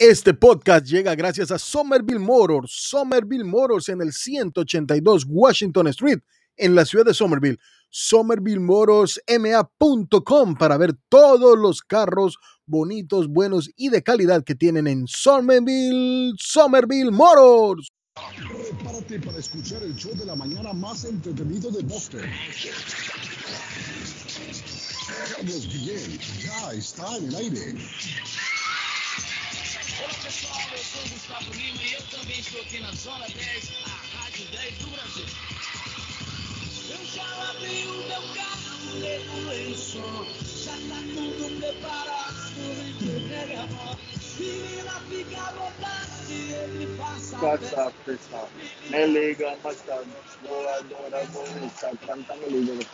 Este podcast llega gracias a Somerville Motors, Somerville Motors en el 182 Washington Street, en la ciudad de Somerville. SomervilleMotorsMA.com para ver todos los carros bonitos, buenos y de calidad que tienen en Somerville, Somerville Motors. Prepárate para escuchar el show de la mañana más entretenido de Boston. Carlos ya está el aire. Olá pessoal, eu sou o Gustavo Lima e eu também estou aqui na Zona 10, a Rádio 10 do Brasil. Eu já abri o meu carro, levo em som, já tá tudo preparado, entreguei a mão. Fica à vontade, ele passa a What's up, pessoal? Me liga bastante. Voadora bonita, canta me liga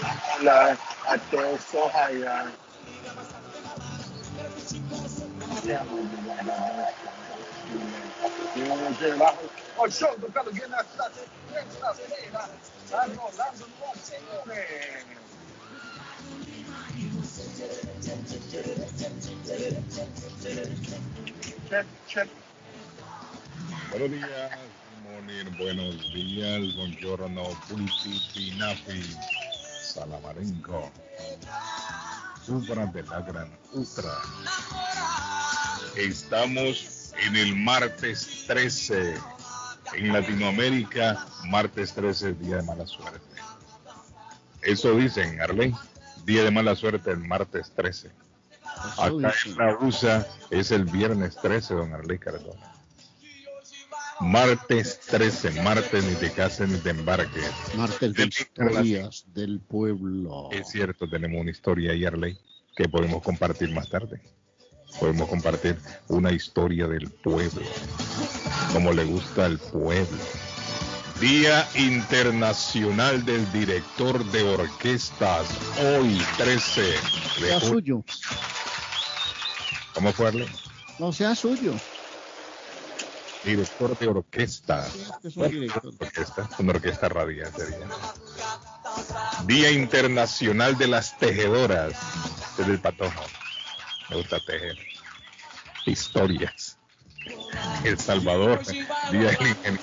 bastante balada. Hola, até Sohaya. O show do Carlos Guillén nesta terça-feira, tá rolando no Senhores. Check, check. Buenos días, buenos días, salamarenco, supra de la gran ultra. Estamos en el martes 13, en Latinoamérica, martes 13, día de mala suerte. Eso dicen, Arley, día de mala suerte el martes 13. Acá en la USA es el viernes 13, don Arley Cardona. Martes 13, martes ni te cases ni te embarques. Martes de Del- historias del pueblo. Es cierto, tenemos una historia ahí, Arley, que podemos compartir más tarde. Podemos compartir una historia del pueblo, como le gusta al pueblo. Día Internacional del Director de Orquestas, hoy 13 de sea suyo. ¿Cómo fue, Arley? No sea suyo. Director de orquesta. Es es un director. orquesta, una orquesta radial sería. Día Internacional de las Tejedoras. Es del patojo. Me gusta tejer. Historias. El Salvador. Día del Ingeniero.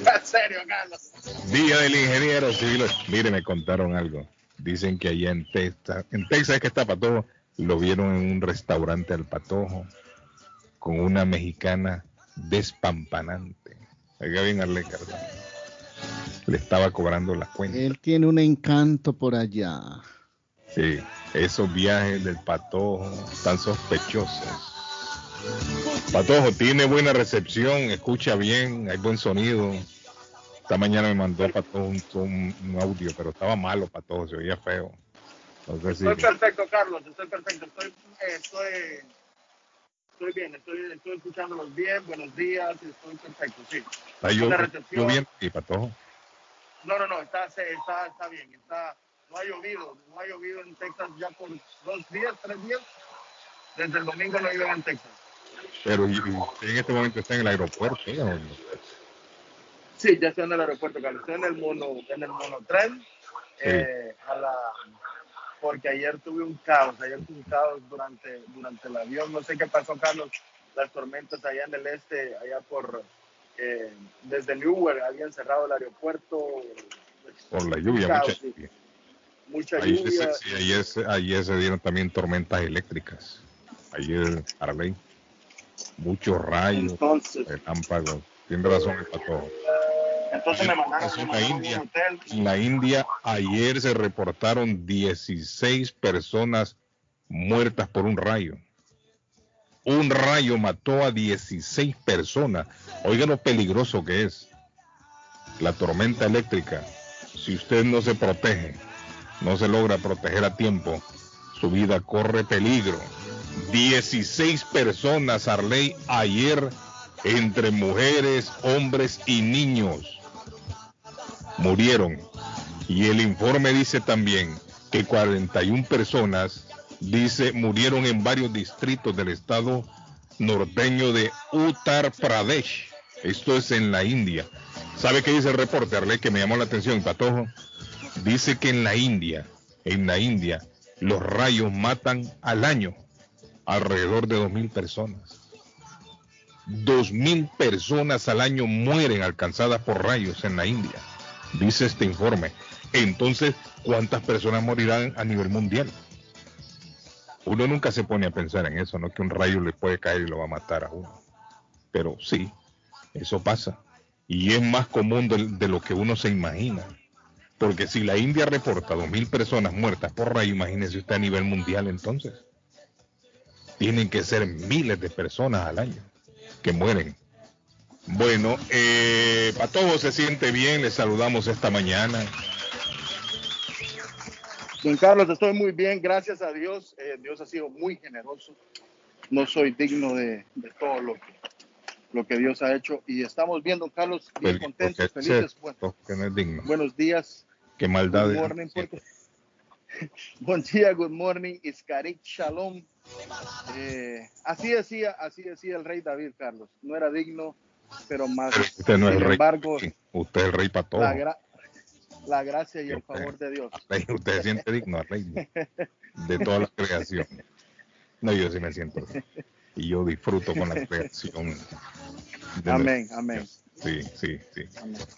En serio, Carlos. Día del Ingeniero Civil. Mire, me contaron algo. Dicen que allá en Texas, en Texas que está Patojo, lo vieron en un restaurante al Patojo con una mexicana despampanante. Oiga bien, Arle Cardona. Le estaba cobrando la cuenta. Él tiene un encanto por allá. Sí, esos viajes del Patojo tan sospechosos. Patojo tiene buena recepción, escucha bien, hay buen sonido. Esta mañana me mandó Patojo un, un- un audio, pero estaba malo Patojo, se oía feo. No sé si- Estoy perfecto, Carlos. Estoy perfecto. Estoy, estoy, estoy bien. Estoy, estoy escuchándolos bien. Buenos días. Estoy perfecto, sí. está llo- buena recepción. lloviendo y Patojo. No, no, no. Está, está, está bien. Está, no ha llovido. No ha llovido en Texas ya por dos días, tres días. Desde el domingo no ha llovido en Texas. Pero y- y usted en este momento está en el aeropuerto. ¿eh? Sí, ya estoy en el aeropuerto, Carlos. Estoy en el mono, en el monotren. eh, a la, porque ayer tuve un caos, ayer tuve un caos durante, durante el avión. No sé qué pasó, Carlos. Las tormentas allá en el este, allá por, eh, desde Newark, habían cerrado el aeropuerto. Por la lluvia, Caos, mucha sí. lluvia. Mucha Ayer, lluvia. se- sí, ayer, se- ayer se dieron también tormentas eléctricas. Ayer, Arley, muchos rayos, Entonces, relámpagos. Tiene razón el Patojo. Entonces me mandaron, a India. un hotel. En la India ayer se reportaron 16 personas muertas por un rayo. Un rayo mató a 16 personas. Oiga lo peligroso que es. La tormenta eléctrica. Si usted no se protege, no se logra proteger a tiempo, su vida corre peligro. 16 personas, Arley, ayer entre mujeres, hombres y niños murieron. Y el informe dice también que 41 personas, dice, murieron en varios distritos del estado norteño de Uttar Pradesh. Esto es en la India. ¿Sabe qué dice el reporte, Arley, que me llamó la atención, Patojo? Dice que en la India, en la India, los rayos matan al año alrededor de 2.000 personas. 2.000 personas al año mueren alcanzadas por rayos en la India, dice este informe. Entonces, ¿cuántas personas morirán a nivel mundial? Uno nunca se pone a pensar en eso, ¿no? Que un rayo le puede caer y lo va a matar a uno. Pero sí, eso pasa. Y es más común de, lo que uno se imagina. Porque si la India reporta 2.000 personas muertas por rayo, imagínese usted a nivel mundial entonces. Tienen que ser miles de personas al año que mueren. Bueno, eh, Patojo se siente bien, le saludamos esta mañana. Don Carlos, estoy muy bien, gracias a Dios. Eh, Dios ha sido muy generoso. No soy digno de, de todo lo que, lo que Dios ha hecho. Y estamos bien, don Carlos, bien Feliz, contentos, porque es felices. cierto Bueno, que no es digno. buenos días. Qué maldad. Good morning, Puerto- Buen día, good morning, Iscarit Shalom. Eh, así decía, así decía el rey David, Carlos. No era digno, pero más. Usted no es el sin rey. embargo, Usted es el rey la, gra- la gracia y el Usted- favor de Dios. Usted se siente digno, rey, de toda la creación. No, yo sí me siento. Y yo disfruto con la creación. Amén, amén. Sí, sí, sí.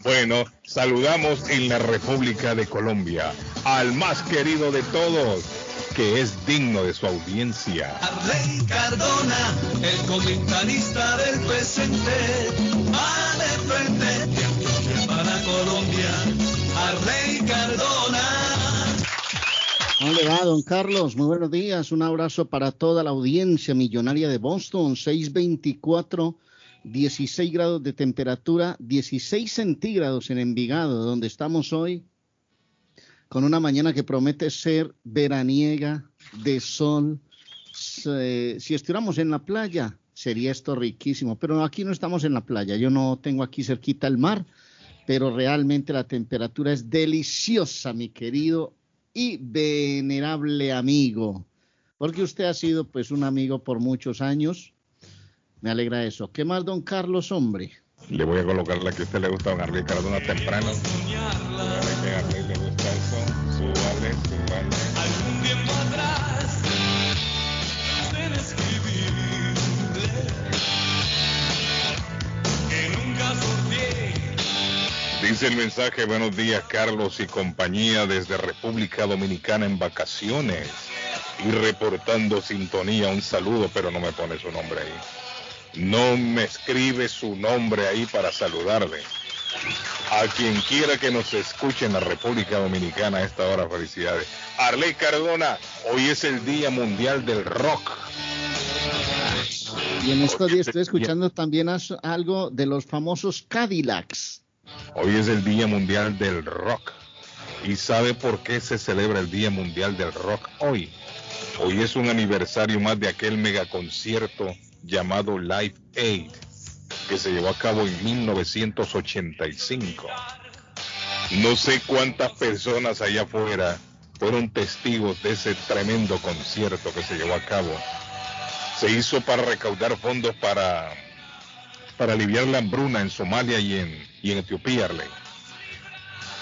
Bueno, saludamos en la República de Colombia al más querido de todos, que es digno de su audiencia. Arley Cardona, el comentarista del presente, va de frente para Colombia. Arley Cardona. ¿Cómo le va, don Carlos? Muy buenos días. Un abrazo para toda la audiencia millonaria de Boston. 624, 16 grados de temperatura, 16 centígrados en Envigado, donde estamos hoy, con una mañana que promete ser veraniega, de sol. Si estuviéramos en la playa, sería esto riquísimo. Pero aquí no estamos en la playa. Yo no tengo aquí cerquita el mar, pero realmente la temperatura es deliciosa, mi querido y venerable amigo, porque usted ha sido pues un amigo por muchos años. Me alegra eso. ¿Qué más, don Carlos, hombre? Le voy a colocar la que a usted le gusta, don Arley Cardona, temprano. Dice el mensaje, buenos días Carlos y compañía desde República Dominicana en vacaciones y reportando sintonía, un saludo, pero no me pone su nombre ahí. No me escribe su nombre ahí para saludarle. A quien quiera que nos escuche en la República Dominicana a esta hora, felicidades. Arley Cardona, hoy es el Día Mundial del Rock. Y en estos días estoy escuchando también algo de los famosos Cadillacs. Hoy es el Día Mundial del Rock. ¿Y sabe por qué se celebra el Día Mundial del Rock hoy? Hoy es un aniversario más de aquel megaconcierto llamado Live Aid, que se llevó a cabo en 1985. No sé cuántas personas allá afuera fueron testigos de ese tremendo concierto que se llevó a cabo. Se hizo para recaudar fondos para para aliviar la hambruna en Somalia y en, y en Etiopía.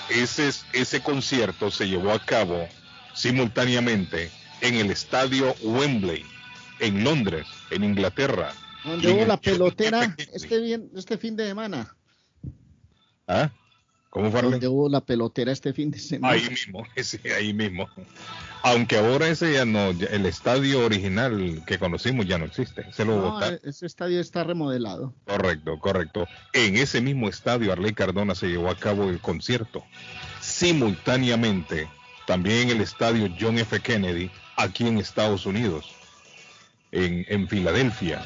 Ese, es- ese concierto se llevó a cabo simultáneamente en el estadio Wembley, en Londres, en Inglaterra. Donde hubo la pelotera este, bien, este fin de semana. ¿Ah? ¿Cómo fue? Donde hubo la pelotera este fin de semana. Ahí mismo, sí, ahí mismo. Aunque ahora ese ya no, el estadio original que conocimos ya no existe. Se lo No, botaron. ese estadio está remodelado. Correcto, correcto. En ese mismo estadio, Arley Cardona se llevó a cabo el concierto. Simultáneamente, también en el estadio John F. Kennedy, aquí en Estados Unidos, en, en Filadelfia.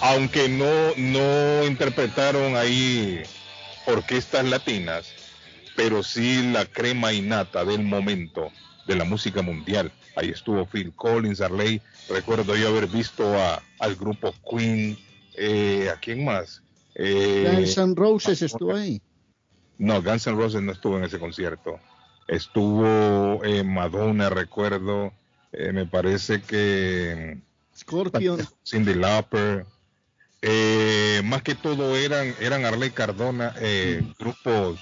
Aunque no, no interpretaron ahí orquestas latinas, pero sí la crema innata del momento de la música mundial. Ahí estuvo Phil Collins, Arley. Recuerdo yo haber visto a, al grupo Queen. Eh, ¿A quién más? Eh, Guns N' Roses estuvo ahí. no, Guns N' Roses no estuvo en ese concierto. Estuvo eh, Madonna, recuerdo. eh, me parece que Scorpion. Cindy Lauper. Eh, más que todo eran, eran Arley Cardona, eh, grupos,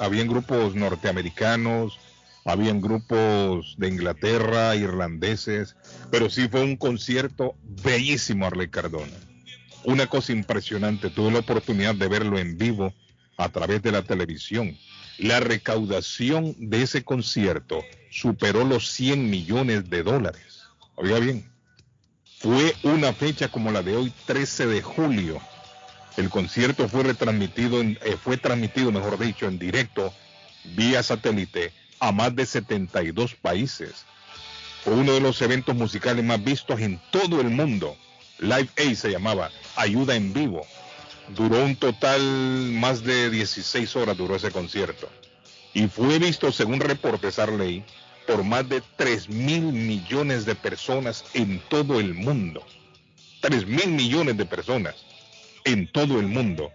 habían grupos norteamericanos, habían grupos de Inglaterra, irlandeses, pero sí fue un concierto bellísimo Arley Cardona. Una cosa impresionante, tuve la oportunidad de verlo en vivo a través de la televisión. La recaudación de ese concierto superó los 100 millones de dólares. Oiga bien, fue una fecha como la de hoy, 13 de julio. El concierto fue retransmitido, eh, fue transmitido, mejor dicho, en directo vía satélite a más de 72 países. Fue uno de los eventos musicales más vistos en todo el mundo. Live Aid se llamaba, ayuda en vivo. Duró un total más de 16 horas duró ese concierto. Y fue visto, según reportes Arley, por más de 3 mil millones de personas en todo el mundo. 3 mil millones de personas en todo el mundo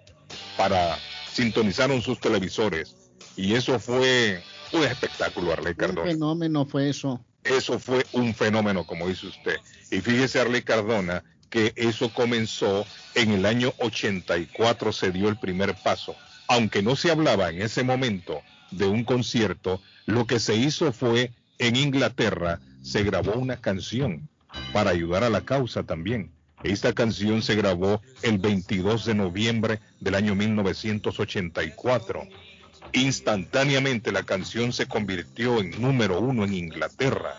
para sintonizaron sus televisores. Y eso fue un espectáculo, Arley Un Cardona. fenómeno fue eso. Eso fue un fenómeno, como dice usted. Y fíjese, Arley Cardona, que eso comenzó en el año 84, se dio el primer paso. Aunque no se hablaba en ese momento de un concierto, lo que se hizo fue en Inglaterra, se grabó una canción para ayudar a la causa también. Esta canción se grabó el 22 de noviembre del año 1984. Instantáneamente la canción se convirtió en número uno en Inglaterra.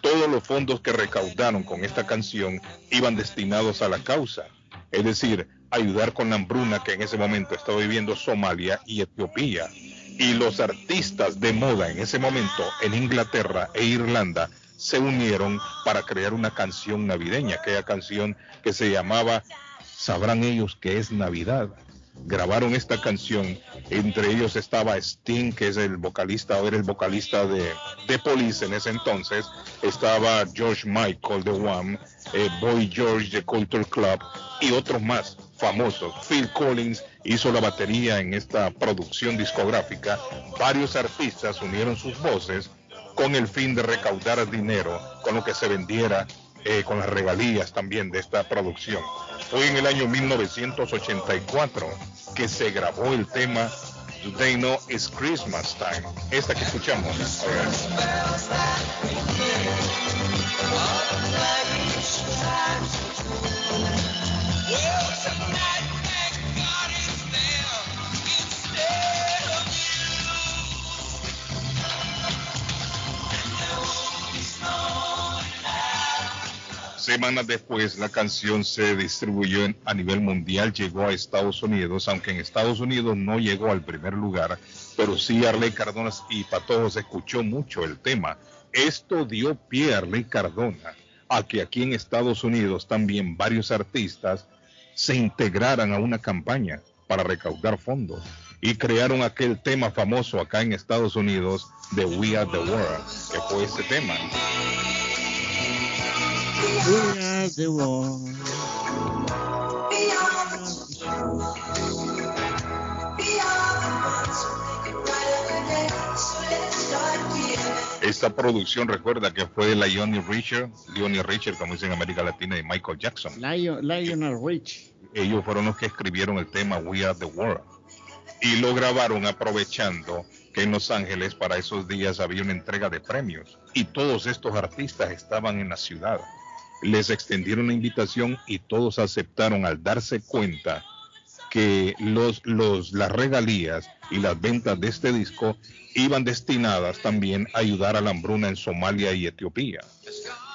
Todos los fondos que recaudaron con esta canción iban destinados a la causa, es decir, ayudar con la hambruna que en ese momento estaba viviendo Somalia y Etiopía. Y los artistas de moda en ese momento en Inglaterra e Irlanda se unieron para crear una canción navideña, aquella canción que se llamaba Sabrán ellos que es Navidad grabaron esta canción. Entre ellos estaba Sting, que es el vocalista, o era el vocalista de, de Police en ese entonces. Estaba George Michael de Wham, eh, Boy George de Culture Club y otros más famosos. Phil Collins hizo la batería en esta producción discográfica. Varios artistas unieron sus voces con el fin de recaudar dinero con lo que se vendiera eh, con las regalías también de esta producción. Fue en el año 1984 que se grabó el tema They Know It's Christmas Time. Esta que escuchamos. Semanas después, la canción se distribuyó a nivel mundial, llegó a Estados Unidos, aunque en Estados Unidos no llegó al primer lugar, pero sí Arley Cardona y Patojo se escuchó mucho el tema. Esto dio pie a Arley Cardona a que aquí en Estados Unidos también varios artistas se integraran a una campaña para recaudar fondos y crearon aquel tema famoso acá en Estados Unidos de We Are the World, que fue ese tema. We are the world. Esta producción recuerda que fue de Johnny Richard, Johnny Richard, como dicen en América Latina, y Michael Jackson. Lion- Lionel Rich. Ellos fueron los que escribieron el tema We Are the World. Y lo grabaron aprovechando que en Los Ángeles para esos días había una entrega de premios. Y todos estos artistas estaban en la ciudad. Les extendieron la invitación y todos aceptaron al darse cuenta que los, los, las regalías y las ventas de este disco iban destinadas también a ayudar a la hambruna en Somalia y Etiopía.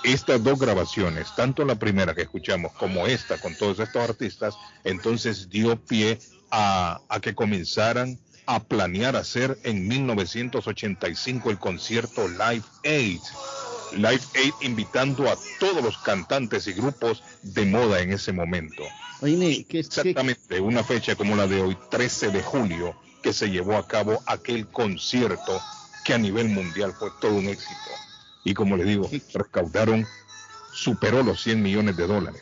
Estas dos grabaciones, tanto la primera que escuchamos como esta con todos estos artistas, entonces dio pie a, a que comenzaran a planear hacer en 1985 el concierto Live Aid. Live Aid invitando a todos los cantantes y grupos de moda en ese momento. Oye, ¿qué, qué, Exactamente, una fecha como la de hoy, 13 de julio, que se llevó a cabo aquel concierto que a nivel mundial fue todo un éxito. Y como le digo, recaudaron, superó los 100 millones de dólares.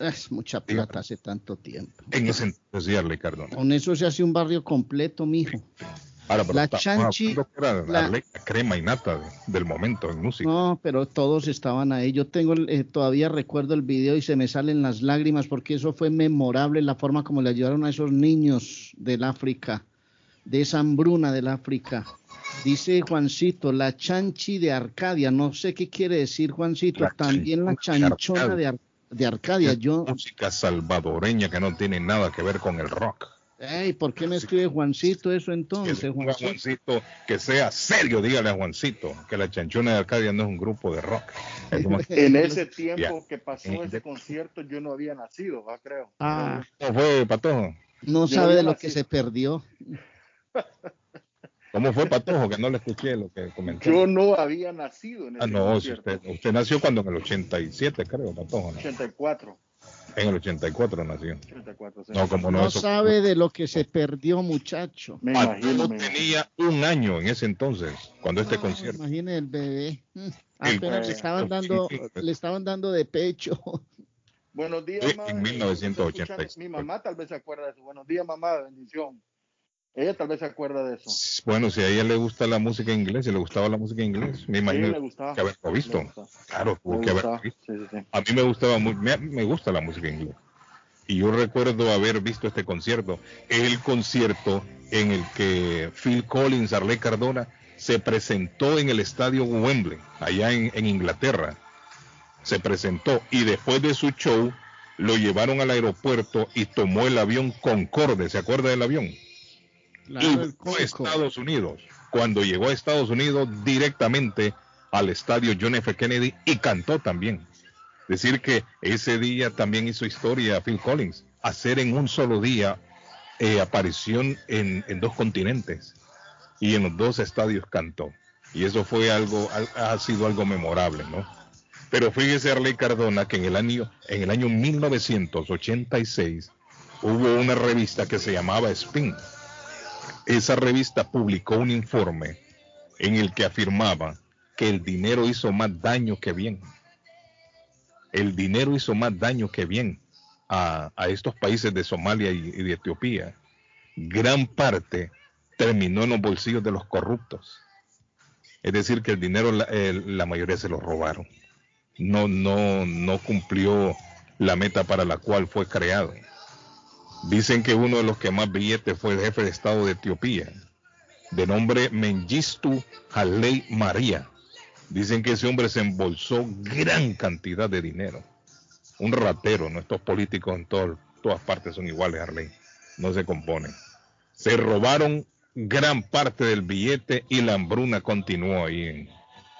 es mucha plata hace tanto tiempo. En ese entonces, Cardona. Con eso se hace un barrio completo, mijo. Ahora, pero La chanchi, era la- crema y nata de- del momento en música. No, pero todos estaban ahí. Yo tengo, el- eh, todavía recuerdo el video y se me salen las lágrimas porque eso fue memorable, la forma como le ayudaron a esos niños del África de esa hambruna del África. Dice Juancito, la chanchi de Arcadia. No sé qué quiere decir Juancito. La También la chanchona de de, Ar- de Arcadia. Yo, música salvadoreña que no tiene nada que ver con el rock. Ey, ¿por qué me escribe Juancito eso Que entonces, a Juancito? Juancito que sea serio, dígale a Juancito que la chanchona de Arcadia no es un grupo de rock. En ese tiempo que pasó Eh, ese de- concierto, yo no había nacido, ¿va? creo. Ah, ¿Cómo fue, Patojo? no Yo sabe de lo que se perdió. ¿Cómo fue, Patojo? Que no le escuché lo que comentó. Yo no había nacido en ese Ah, no, si usted, usted nació cuando en el 87, creo, Patojo. ¿no? 84. En el 84 nació. 84, sí. No, como no, No eso- sabe de lo que se perdió, muchacho. Me Patojo imagino, me tenía un año en ese entonces, cuando este Ah, concierto. Imagine el bebé. Mm, El- Apenas le Eh, estaban dando, le estaban dando de pecho. Buenos días, Sí, mamá. en 1986. Mi mamá tal vez se acuerda de eso. Buenos días, mamá, bendición. Ella tal vez se acuerda de eso. Bueno, si a ella le gusta la música en inglés, si le gustaba la música en inglés, me imagino le gustaba. que haberlo visto. Claro, tuvo que haberlo visto. Sí, sí, sí. A mí me gustaba muy, me, me gusta la música en inglés. Y yo recuerdo haber visto este concierto, el concierto en el que Phil Collins, Arley Cardona, se presentó en el estadio Wembley, allá en, en Inglaterra. Se presentó y después de su show lo llevaron al aeropuerto y tomó el avión Concorde, ¿se acuerda del avión? Claro, y fue a. Estados Unidos. Cuando llegó a Estados Unidos, directamente al estadio John F. Kennedy y cantó también. Decir que ese día también hizo historia Phil Collins, hacer en un solo día eh, aparición en, en dos continentes y en los dos estadios cantó. Y eso fue algo, al- ha sido algo memorable, ¿no? Pero fíjese Arley Cardona que en el año, en el año 1986 hubo una revista que se llamaba Spin esa revista publicó un informe en el que afirmaba que el dinero hizo más daño que bien. El dinero hizo más daño que bien a, estos países de Somalia y, y de Etiopía. Gran parte terminó en los bolsillos de los corruptos. Es decir, que el dinero la, eh, la mayoría se lo robaron. No, no, no cumplió la meta para la cual fue creado. Dicen que uno de los que más billetes fue el jefe de Estado de Etiopía, de nombre Mengistu Haile María. Dicen que ese hombre se embolsó gran cantidad de dinero. Un ratero, ¿no? Estos políticos en todo- todas partes son iguales, Harley. No se componen. Se robaron gran parte del billete y la hambruna continuó ahí en,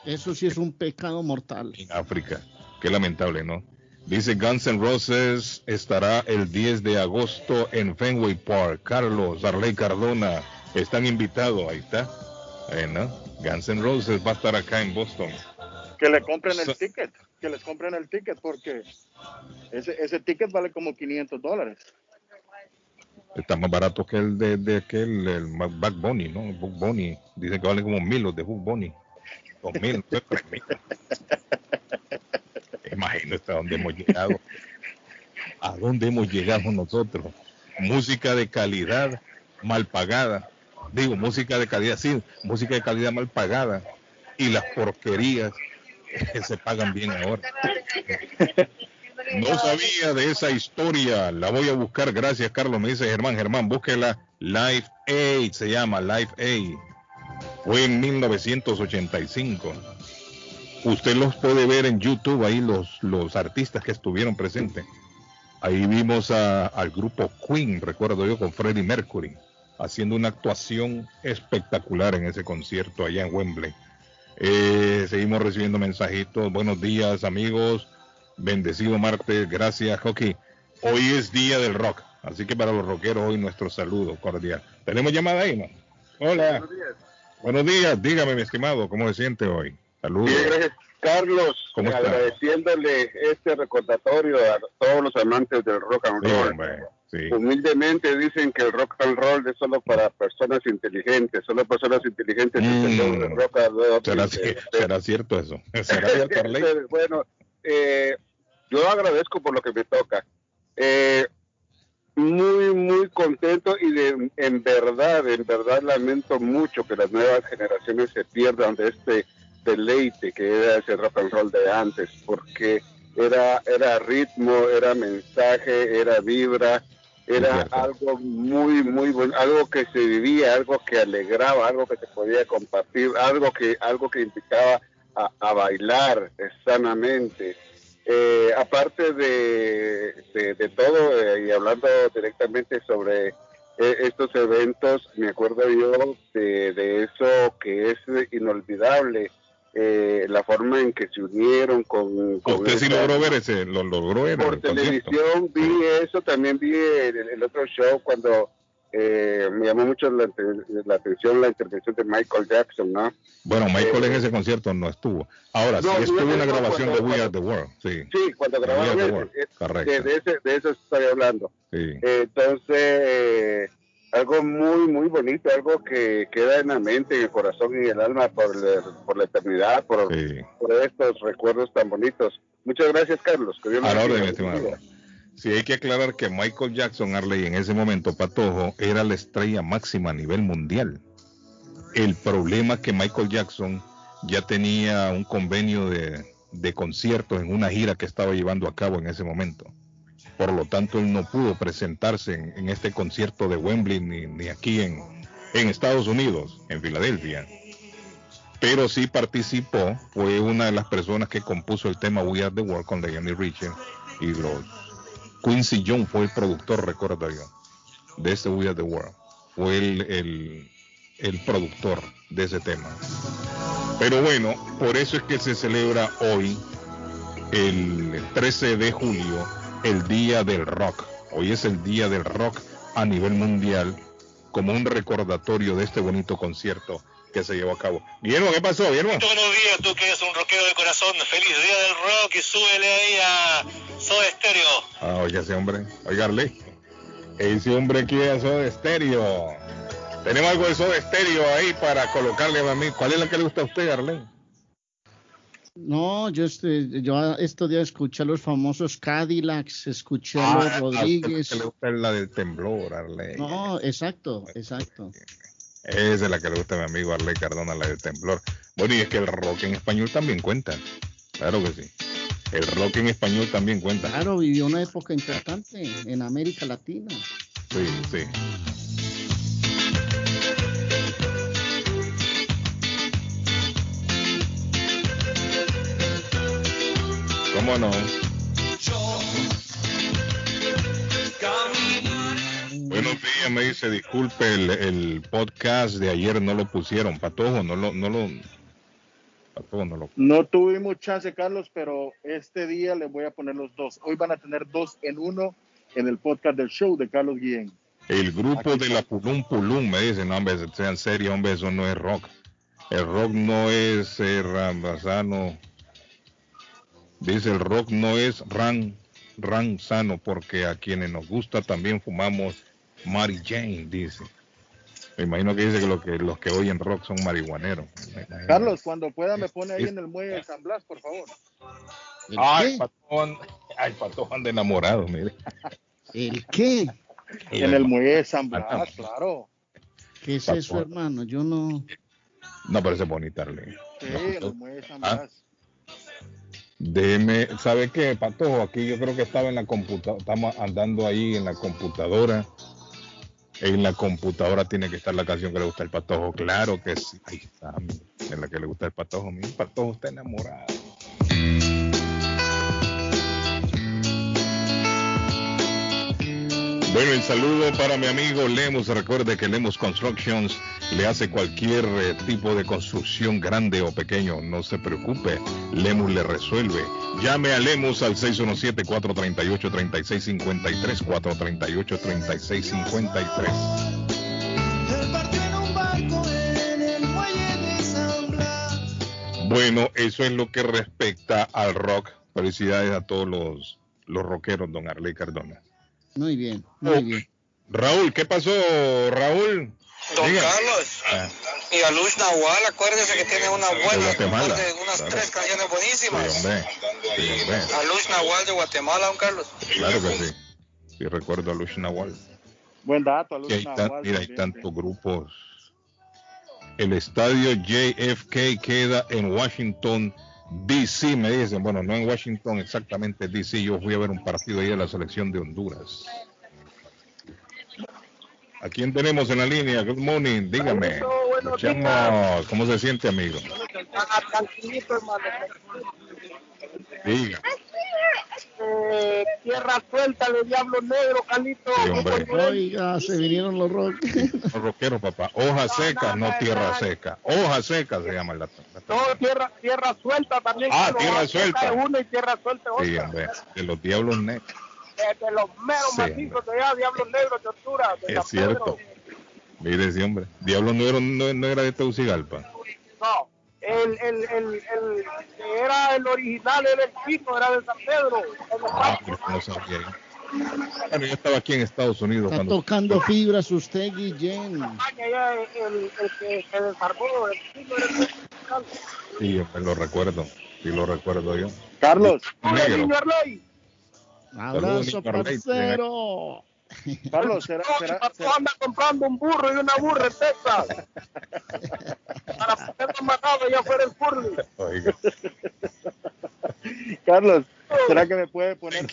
Eso sí es un pecado mortal. en África. Qué lamentable, ¿no? Dice Guns N' Roses estará el 10 de agosto en Fenway Park. Carlos, Arley Cardona están invitados. Ahí está. Guns N' Roses va a estar acá en Boston. Que le compren So- el ticket. Que les compren el ticket porque ese, ese ticket vale como 500 dólares. Está más barato que el de, de aquel, el Back Bunny, ¿no? El Buck Bunny. Dicen que valen como mil los de Buck Bunny. Dos mil, tres mil. Imagino hasta dónde hemos llegado. ¿A dónde hemos llegado nosotros? Música de calidad mal pagada. Digo, música de calidad, sí, música de calidad mal pagada. Y las porquerías que se pagan bien ahora. No sabía de esa historia. La voy a buscar. Gracias, Carlos. Me dice Germán. Germán, búsquela. Life Aid se llama Life Aid. Fue en 1985. Usted los puede ver en YouTube ahí los, los artistas que estuvieron presentes. Ahí vimos a- al grupo Queen, recuerdo yo, con Freddie Mercury, haciendo una actuación espectacular en ese concierto allá en Wembley. Eh, seguimos recibiendo mensajitos. Buenos días, amigos. Bendecido martes. Gracias, Hockey. Hoy es día del rock. Así que para los rockeros, hoy nuestro saludo cordial. ¿Tenemos llamada ahí, no? Hola. Buenos días. Dígame, mi estimado, ¿cómo se siente hoy? Saludos. Bien, gracias, Carlos. Agradeciéndole este recordatorio a todos los amantes del rock and roll. sí. Humildemente dicen que el rock and roll es solo para personas inteligentes, solo personas inteligentes Mm. el rock and roll. ¿Será, Este, será cierto eso? ¿Será cierto, Arley? bueno, eh, yo agradezco por lo que me toca. Eh, muy, muy contento y de, en verdad, en verdad lamento mucho que las nuevas generaciones se pierdan de este deleite que era ese rock and roll de antes, porque era, era ritmo, era mensaje, era vibra era algo muy, muy bueno, algo que se vivía, algo que alegraba, algo que se podía compartir, algo que, algo que invitaba a, a bailar sanamente. Eh, aparte de, de, de todo, eh, y hablando directamente sobre eh, estos eventos, me acuerdo yo de, de eso que es inolvidable, eh, la forma en que se unieron con... con Usted sí logró ver ese, lo logró ver por televisión vi eso, también vi el, el otro show cuando eh, me llamó mucho la, la atención la intervención de Michael Jackson, ¿no? Bueno, Michael Eh, en ese concierto no estuvo. Ahora, no, sí estuvo no, una no, grabación de cuando- We Are the World, sí. Sí, cuando We grabaron Are the eso, World, eh, correcto. de, de ese, de eso estoy hablando. sí. Entonces, eh, algo muy, muy bonito, algo que queda en la mente, en el corazón y en el alma por, la- por la eternidad, por, sí. por estos recuerdos tan bonitos. Muchas gracias, Carlos. Que Dios A la orden, estimado. Sí, hay que aclarar que Michael Jackson, Arley, en ese momento, Patojo, era la estrella máxima a nivel mundial. El problema es que Michael Jackson ya tenía un convenio de, de conciertos en una gira que estaba llevando a cabo en ese momento. Por lo tanto, él no pudo presentarse en, en este concierto de Wembley ni, ni aquí en, en Estados Unidos, en Filadelfia. Pero sí participó, fue una de las personas que compuso el tema We Are the World con Lionel Richie y los Quincy Jones fue el productor, recuerdo yo, de ese We Are the World. Fue el, el, el productor de ese tema. Pero bueno, por eso es que se celebra hoy, el 13 de julio, el Día del Rock. Hoy es el Día del Rock a nivel mundial, como un recordatorio de este bonito concierto que se llevó a cabo. Guillermo, ¿qué pasó, Guillermo? Buenos días, tú que eres un rockero de corazón. Feliz día del rock y súbele ahí a Soda Stereo. Ah, oiga ese hombre, oigarle. Ese hombre quiere Soda Stereo. Tenemos algo de Soda Stereo ahí para colocarle a mí. ¿Cuál es la que le gusta a usted, Arlene? No, yo, este, yo estos días escuché a los famosos Cadillacs, escuché a Ah, los Rodríguez. a usted le gusta la del temblor, Arlene. No, exacto, exacto. Esa es la que le gusta a mi amigo Arley Cardona, la del temblor. Bueno, y es que el rock en español también cuenta. Claro que sí. El rock en español también cuenta. Claro, vivió una época importante en América Latina. Sí, sí. ¿Cómo no? Buenos días, me dice, disculpe, el, el podcast de ayer no lo pusieron, Patojo, no lo, no lo, Patojo no lo, No tuvimos chance, Carlos, pero este día les voy a poner los dos. Hoy van a tener dos en uno en el podcast del show de Carlos Guillén. el grupo Aquí de la Pulum Pulum me dicen, no, hombre, sean serios, hombre, eso no es rock. El rock no es eh, rambasano. Dice, el rock no es ran, ran sano, porque a quienes nos gusta también fumamos Mary Jane, dice. Me imagino que dice que, lo que los que oyen rock son marihuaneros. Carlos, cuando pueda me pone ahí en el muelle de San Blas, por favor. ¿El Ay, patón, ay, patón anda enamorado, mire. ¿El qué? En el muelle de San Blas, claro. ¿Qué es eso, hermano? Yo no. No parece bonita, Arlene. Sí, en el muelle de San Ah. Déjeme, ¿sabe qué, Patojo? Aquí yo creo que estaba en la computadora, estamos andando ahí en la computadora. En la computadora tiene que estar la canción que le gusta el Patojo, claro que sí. Ahí está, en la que le gusta el Patojo. Mi Patojo está enamorado. Bueno, el saludo para mi amigo Lemus. Recuerde que Lemus Constructions le hace cualquier eh, tipo de construcción grande o pequeño. No se preocupe, Lemus le resuelve. Llame a Lemus al 617-438-3653, 438-3653. Él partió en un barco en el muelle de San Blas. Bueno, eso es lo que respecta al rock. Felicidades a todos los, los rockeros, don Arley Cardona. Muy bien, muy bien. Raúl, ¿qué pasó, Raúl? Don Diga. Carlos Ah. y a Luz Nahual, acuérdese que tiene una buena, De unas claro. tres canciones Sí, buenísimas. hombre. Sí, hombre. A Luz Nahual de Guatemala, don Carlos. Claro que sí. Sí, recuerdo a Lush Nahual. Buen dato, a Luz hay, tan- Nahual mira, hay tantos grupos. El estadio JFK queda en Washington, D.C. Me dicen, bueno, no en Washington exactamente, D.C. Yo fui a ver un partido ahí de la selección de Honduras. ¿A quién tenemos en la línea? Good morning, dígame. Escuchamos. ¿Cómo se siente, amigo? Ah. Diga. Eh, tierra suelta de Diablo Negro, Carlito. Sí, hombre. Oiga, se vinieron los rock. Los rockeros, papá. Hoja seca, no tierra seca. Hoja seca se llama la. la- No, tierra, tierra suelta también. Ah, tierra Suelta una y tierra suelta Sí, otra. hombre. De los diablos negros. de, de los meros Sí, macizos de allá, Diablo Negro, de Honduras. de Es cierto. Pedro. Mire, sí, hombre. Diablos negros no, no era de Tegucigalpa. No, el, el, el, el, que era el original era el chico, era de San Pedro. Ah, parque. no sabía. Bueno, yo estaba aquí en Estados Unidos Está cuando. tocando fibras usted, Guillén. El, que se desarmó, el era el. Sí, me lo recuerdo. Sí, lo recuerdo yo. Carlos, Hola, Negro. Abrazo, parcero. Carlos, ¿será, será, será- anda comprando un burro y una burra en Texas. Para poderlo matado allá fuera el Furley. Oiga. Carlos, ¿será que me puede poner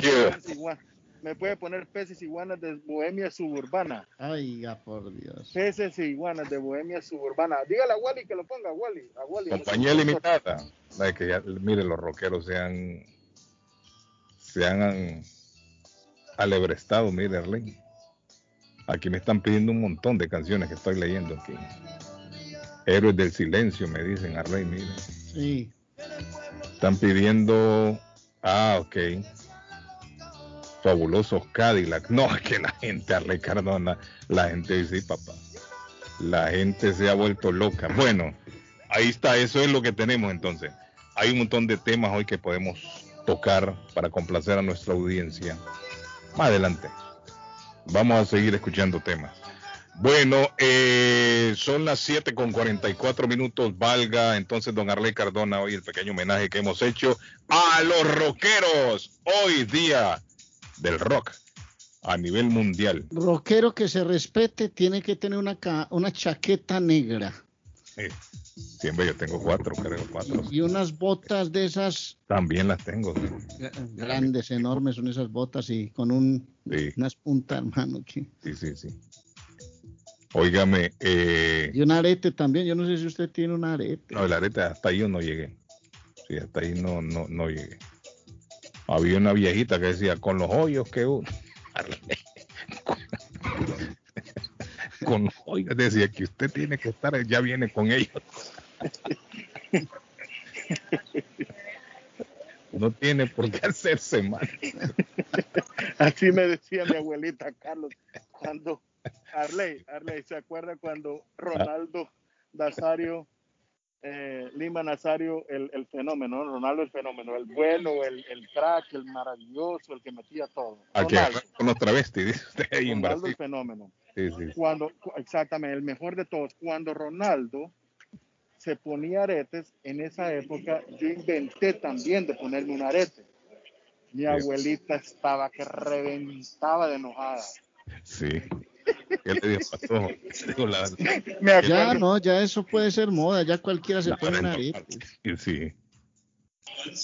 me puede poner peces iguanas de Bohemia Suburbana? Oiga, por Dios. Peces iguanas de Bohemia Suburbana. Dígale a Wally que lo ponga, Wally. A Wally Compañía limitada. Que ya- mire, los rockeros se han. Se han alebrestado, mire, Arlene. Aquí me están pidiendo un montón de canciones que estoy leyendo aquí. Héroes del silencio, me dicen, Arlene, mire. Sí. Están pidiendo. Ah, ok. Fabulosos Cadillac. No, es que la gente, Arley Cardona, la gente sí, papá. La gente se ha vuelto loca. Bueno, ahí está, eso es lo que tenemos entonces. Hay un montón de temas hoy que podemos tocar para complacer a nuestra audiencia. Más adelante. Vamos a seguir escuchando temas. Bueno, eh, son las 7 con 44 minutos. Valga entonces, don Arley Cardona, hoy el pequeño homenaje que hemos hecho a los rockeros. Hoy día del rock a nivel mundial. Rockero que se respete tiene que tener una, una chaqueta negra Eh, siempre yo tengo cuatro, creo, cuatro. y unas botas de esas También las tengo. grandes, enormes, son esas botas y con un, Sí, unas puntas, hermano. que- sí, sí, sí. Óigame, eh, Y un arete también. Yo no sé si usted tiene un arete. no, la neta, hasta ahí yo no llegué. Sí, hasta ahí no, no, no llegué. Había una viejita que decía, con los hoyos que uno. con hoyos, decía que usted tiene que estar, ya viene con ellos. No tiene por qué hacerse mal. Así me decía mi abuelita Carlos cuando Arley, Arley, ¿se acuerda cuando Ronaldo Nazario, eh, Lima Nazario, el, el fenómeno, ¿no? Ronaldo el fenómeno, el bueno, el, el crack, el maravilloso, el que metía todo. A que Ronaldo, con los travestis, dice usted ahí en Ronaldo Brasil. el fenómeno. Sí, sí. Cuando, cu- exactamente, el mejor de todos, cuando Ronaldo se ponía aretes, en esa época yo inventé también de ponerme un arete. Mi abuelita estaba que reventaba de enojada. Sí. ¿Qué le dijo, pasó? Digo, la- Me Ya no, ya eso puede ser moda. Ya cualquiera se pone un la- arete. Sí, sí.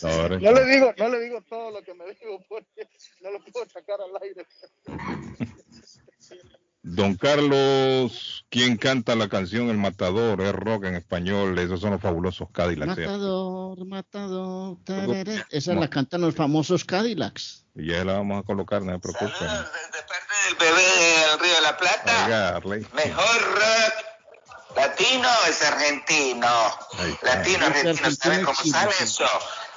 Ahora- no le digo, no le digo todo lo que me digo porque no lo puedo sacar al aire. Don Carlos, ¿quién canta la canción El Matador? Es rock en español, esos son los fabulosos Cadillacs. ¿eh? Matador, matador. tarara. Esa la cantan los famosos Cadillacs. Y ya la vamos a colocar, no se preocupen. Saludos de parte del bebé del Río de la Plata. Oiga. Mejor rock latino es argentino. Latino, Es argentino, ¿saben cómo sí. eso?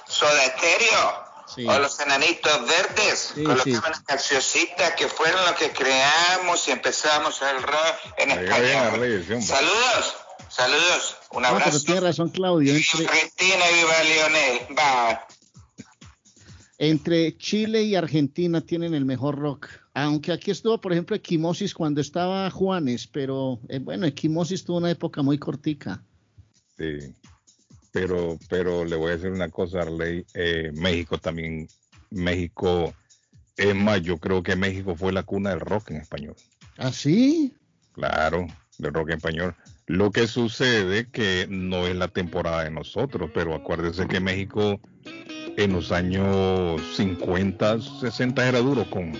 Soda Estéreo. Sí. O los enanitos verdes. Sí, Colocaban sí. cancioncitas que fueron lo que creamos y empezamos el rock en español. Saludos, saludos. Un No, pero abrazo. tiene razón, Claudio. Viva Entre, Argentina y viva Lionel. Va. entre Chile y Argentina tienen el mejor rock. Aunque aquí estuvo, por ejemplo, Equimosis cuando estaba Juanes, pero eh, bueno, Equimosis tuvo una época muy cortica. Sí. Pero, pero le voy a decir una cosa, Arley. eh, México también, México, es más, yo creo que México fue la cuna del rock en español. ¿Ah, sí? Claro, del rock en español. Lo que sucede que no es la temporada de nosotros, pero acuérdense que México en los años 50, 60 era duro con,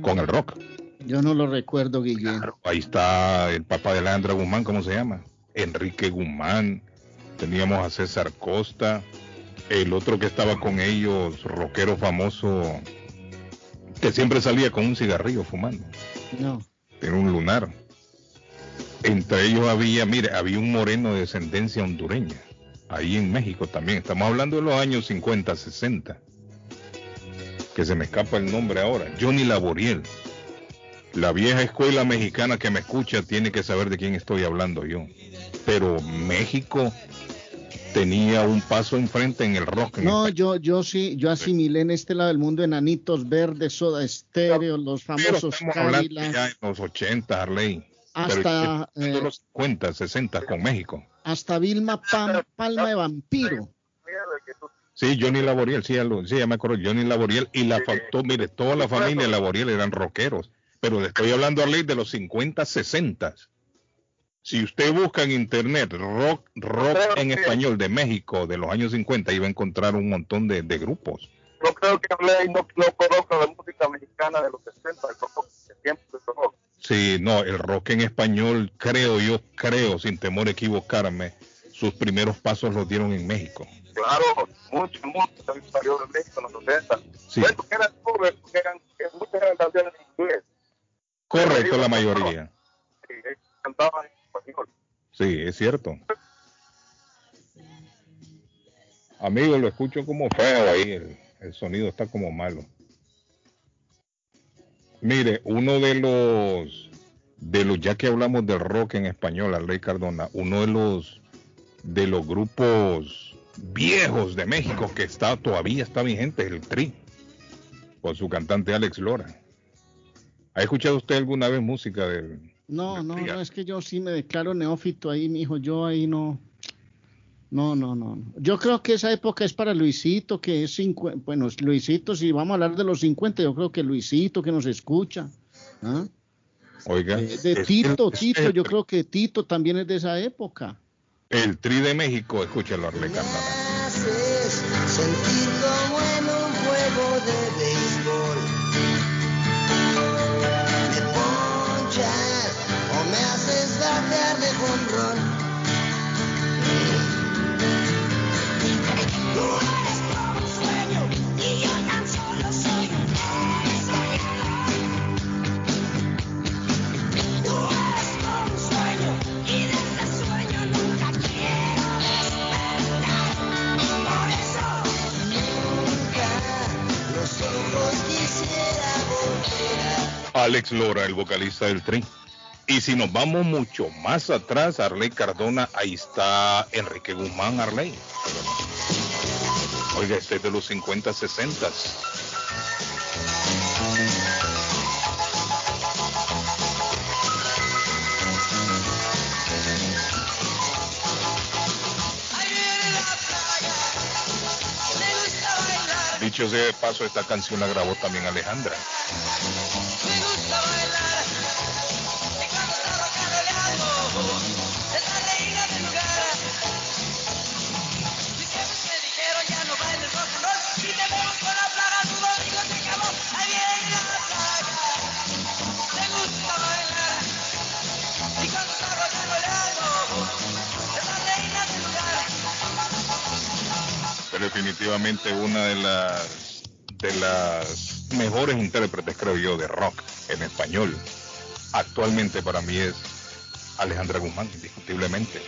con el rock. Yo no lo recuerdo, Guillén. Ahí está el papá de Alejandra Guzmán, ¿cómo se llama? Enrique Guzmán. Teníamos a César Costa. El otro que estaba con ellos, rockero famoso, que siempre salía con un cigarrillo fumando. No. Tiene un lunar. Entre ellos había, mire, había un moreno de descendencia hondureña. Ahí en México también. Estamos hablando de los años 50, 60. Que se me escapa el nombre ahora. Johnny Laboriel. La vieja escuela mexicana que me escucha tiene que saber de quién estoy hablando yo. Pero México tenía un paso enfrente en el rock. en No, yo, yo sí, yo asimilé en este lado del mundo enanitos verdes, soda estéreo, los famosos Cadillac, ya en los 80, Harley. hasta, Pero eh, los 50, 60 con México. hasta Vilma Palma de Vampiro. Sí, Johnny Laboriel, sí sí, ya me acuerdo, Johnny Laboriel y la fa- to- mire, toda la familia Laboriel eran rockeros, pero le estoy hablando a ley de los 50, 60. Si usted busca en internet rock, rock en español de México de los años 50, iba a encontrar un montón de, de grupos. Yo creo que hablé y no, no conozco la música mexicana de los 60, el rock, el tiempo del rock. Sí, no, el rock en español, creo yo, creo, sin temor a equivocarme, sus primeros pasos los dieron en México. Claro, mucho, mucho también salió de México en los 60. Sí. Bueno, que eran covers, porque eran, que muchas eran canciones en inglés. Correcto, la mayoría. Sí, cantaban en Sí, es cierto. Amigo, lo escucho como feo ahí, el, el sonido está como malo. Mire, uno de los, de los, ya que hablamos del rock en español, Ley Cardona, uno de los, de los grupos viejos de México que está, todavía está vigente, es el Tri, con su cantante Alex Lora. ¿Ha escuchado usted alguna vez música del, No, no, no, es que yo sí me declaro neófito ahí, mi hijo, yo ahí no. No, no, no. Yo creo que esa época es para Luisito, que es 50. Bueno, Luisito, si vamos a hablar de los 50, yo creo que Luisito que nos escucha. ¿ah? Oiga, Eh, De es Tito, el- Tito, yo creo que Tito también es de esa época. El Tri de México, escúchalo, Arley Alex Lora, el vocalista del Tri. Y si nos vamos mucho más atrás, Arley Cardona, ahí está Enrique Guzmán, Arley. Oiga, este es de los 50, 60. Dicho sea de paso, esta canción la grabó también Alejandra. Definitivamente una de las de las mejores intérpretes, creo yo, de rock en español. Actualmente para mí es Alejandra Guzmán, indiscutiblemente.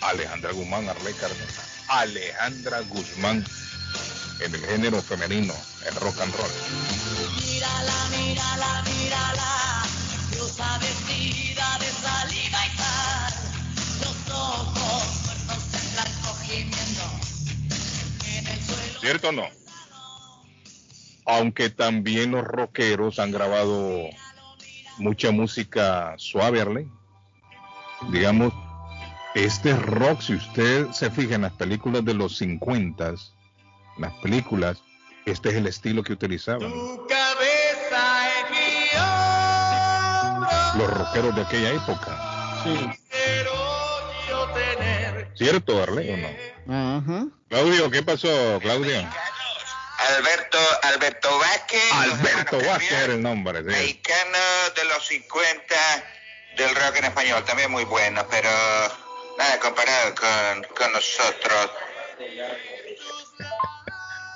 Alejandra Guzmán, Arley Cárdenas. Alejandra Guzmán en el género femenino, en rock and roll. Mírala, mírala, mírala, rosa vestida ¿Cierto o no? Aunque también los rockeros han grabado mucha música suave, Arley. Digamos, este rock, si usted se fija en las películas de los 50, las películas, este es el estilo que utilizaban Tu cabeza en mi hombro, los rockeros de aquella época. Sí. ¿Cierto, Arley o no? Ajá. Claudio, ¿qué pasó, Claudio? Alberto, Alberto Vázquez Alberto Vázquez era el nombre. sí. Mexicano de los 50 del rock en español, también muy bueno, pero nada comparado con, con nosotros.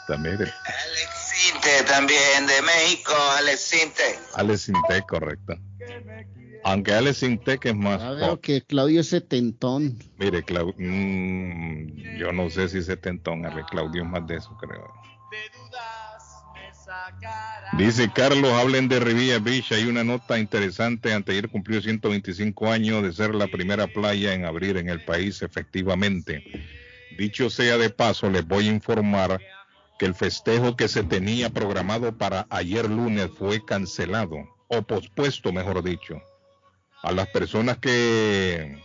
También Alex Sinte también de México, Alex Sinte. Alex Sintek, correcto. Aunque Alex Sintek es más Ya veo que Claudio es setentón. Mire, Clau- mm, yo no sé si se tentón, Ale, Claudio es más de eso, creo. Dice Carlos, hablen de Rivilla Beach. Hay una nota interesante. Anteayer cumplió 125 años de ser la primera playa en abrir en el país, efectivamente. Dicho sea de paso, les voy a informar que el festejo que se tenía programado para ayer lunes fue cancelado, o pospuesto, mejor dicho. A las personas que,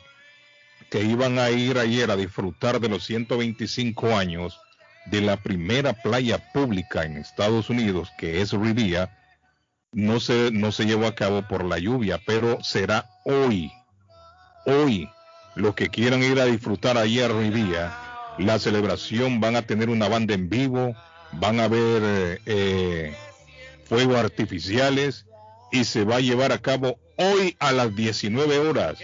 que iban a ir ayer a disfrutar de los 125 años de la primera playa pública en Estados Unidos, que es Rivia, no se, no se llevó a cabo por la lluvia, pero será hoy. Hoy, los que quieran ir a disfrutar ayer a Rivia, la celebración van a tener una banda en vivo, van a ver eh, eh, fuegos artificiales y se va a llevar a cabo hoy a las 19 horas.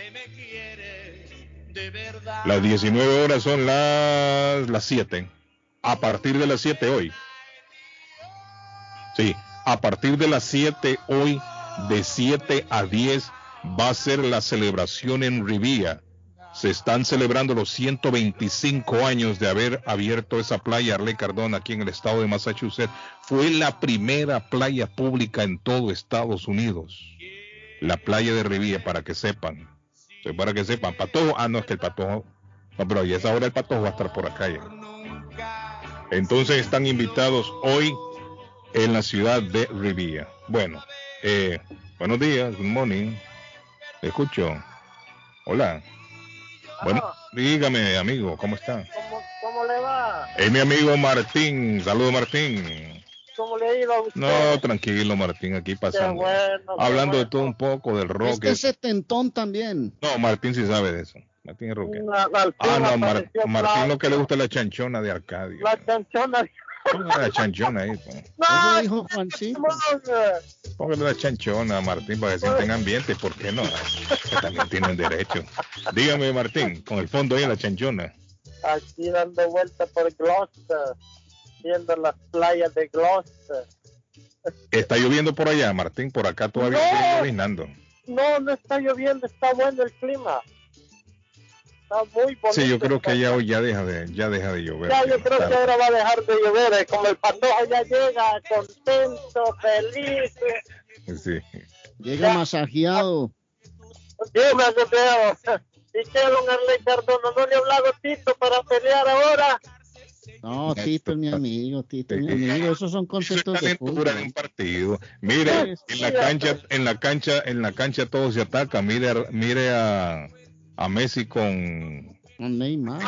Las 19 horas son las, las 7. A partir de las 7 hoy. Sí, a partir de las 7 hoy, de 7 a 10, va a ser la celebración en Rivia. Se están celebrando los 125 años de haber abierto esa playa Arley Cardona aquí en el estado de Massachusetts. Fue la primera playa pública en todo Estados Unidos. La playa de Rivia, para que sepan. Para que sepan, Patojo, ah, no, es que el Patojo, no, pero ya es ahora el Patojo va a estar por acá ya. Entonces están invitados hoy en la ciudad de Rivia. Bueno, eh, buenos días, good morning. Te escucho. Hola. Bueno, dígame, amigo, ¿cómo está? ¿Cómo, cómo le va? Es mi amigo Martín. Saludos, Martín. ¿Cómo le ha ido a usted? No, tranquilo, Martín, aquí Qué pasando. bueno, qué Hablando de bueno. todo un poco del rock. Este es es- setentón también. No, Martín sí sabe de eso. Martín es rockero. Ah, no, Mar- Martín lo que le gusta es la chanchona de Arcadio. La chanchona. Póngale la chanchona ahí. pon- Eso dijo Juancito. Póngale la chanchona a Martín para que sientan ambiente. ¿Por qué no? Que también tienen derecho. Dígame, Martín, con el fondo ahí en la chanchona. Aquí dando vuelta por Gloucester, viendo las playas de Gloucester. Está lloviendo por allá, Martín. Por acá todavía No. sigue lloviznando. No, no está lloviendo, está bueno el clima. Está muy bonito. Sí, yo creo que ya hoy ya deja de, ya deja de llover. Ya, yo ya creo que tarde. ahora va a dejar de llover. eh, Como el patojo ya llega contento, feliz. Sí. Llega masajeado. Dime, Mateo. ¿Y qué, don Arley Cardona? ¿No le ha hablado Tito para pelear ahora? No, Tito es mi amigo, Tito es mi amigo. Esos son Eso es conceptos de calentura de fútbol. un partido. Mire, en la cancha, en la cancha, en la cancha todo se ataca. Mire, a- mire a, a Messi con, Con Neymar.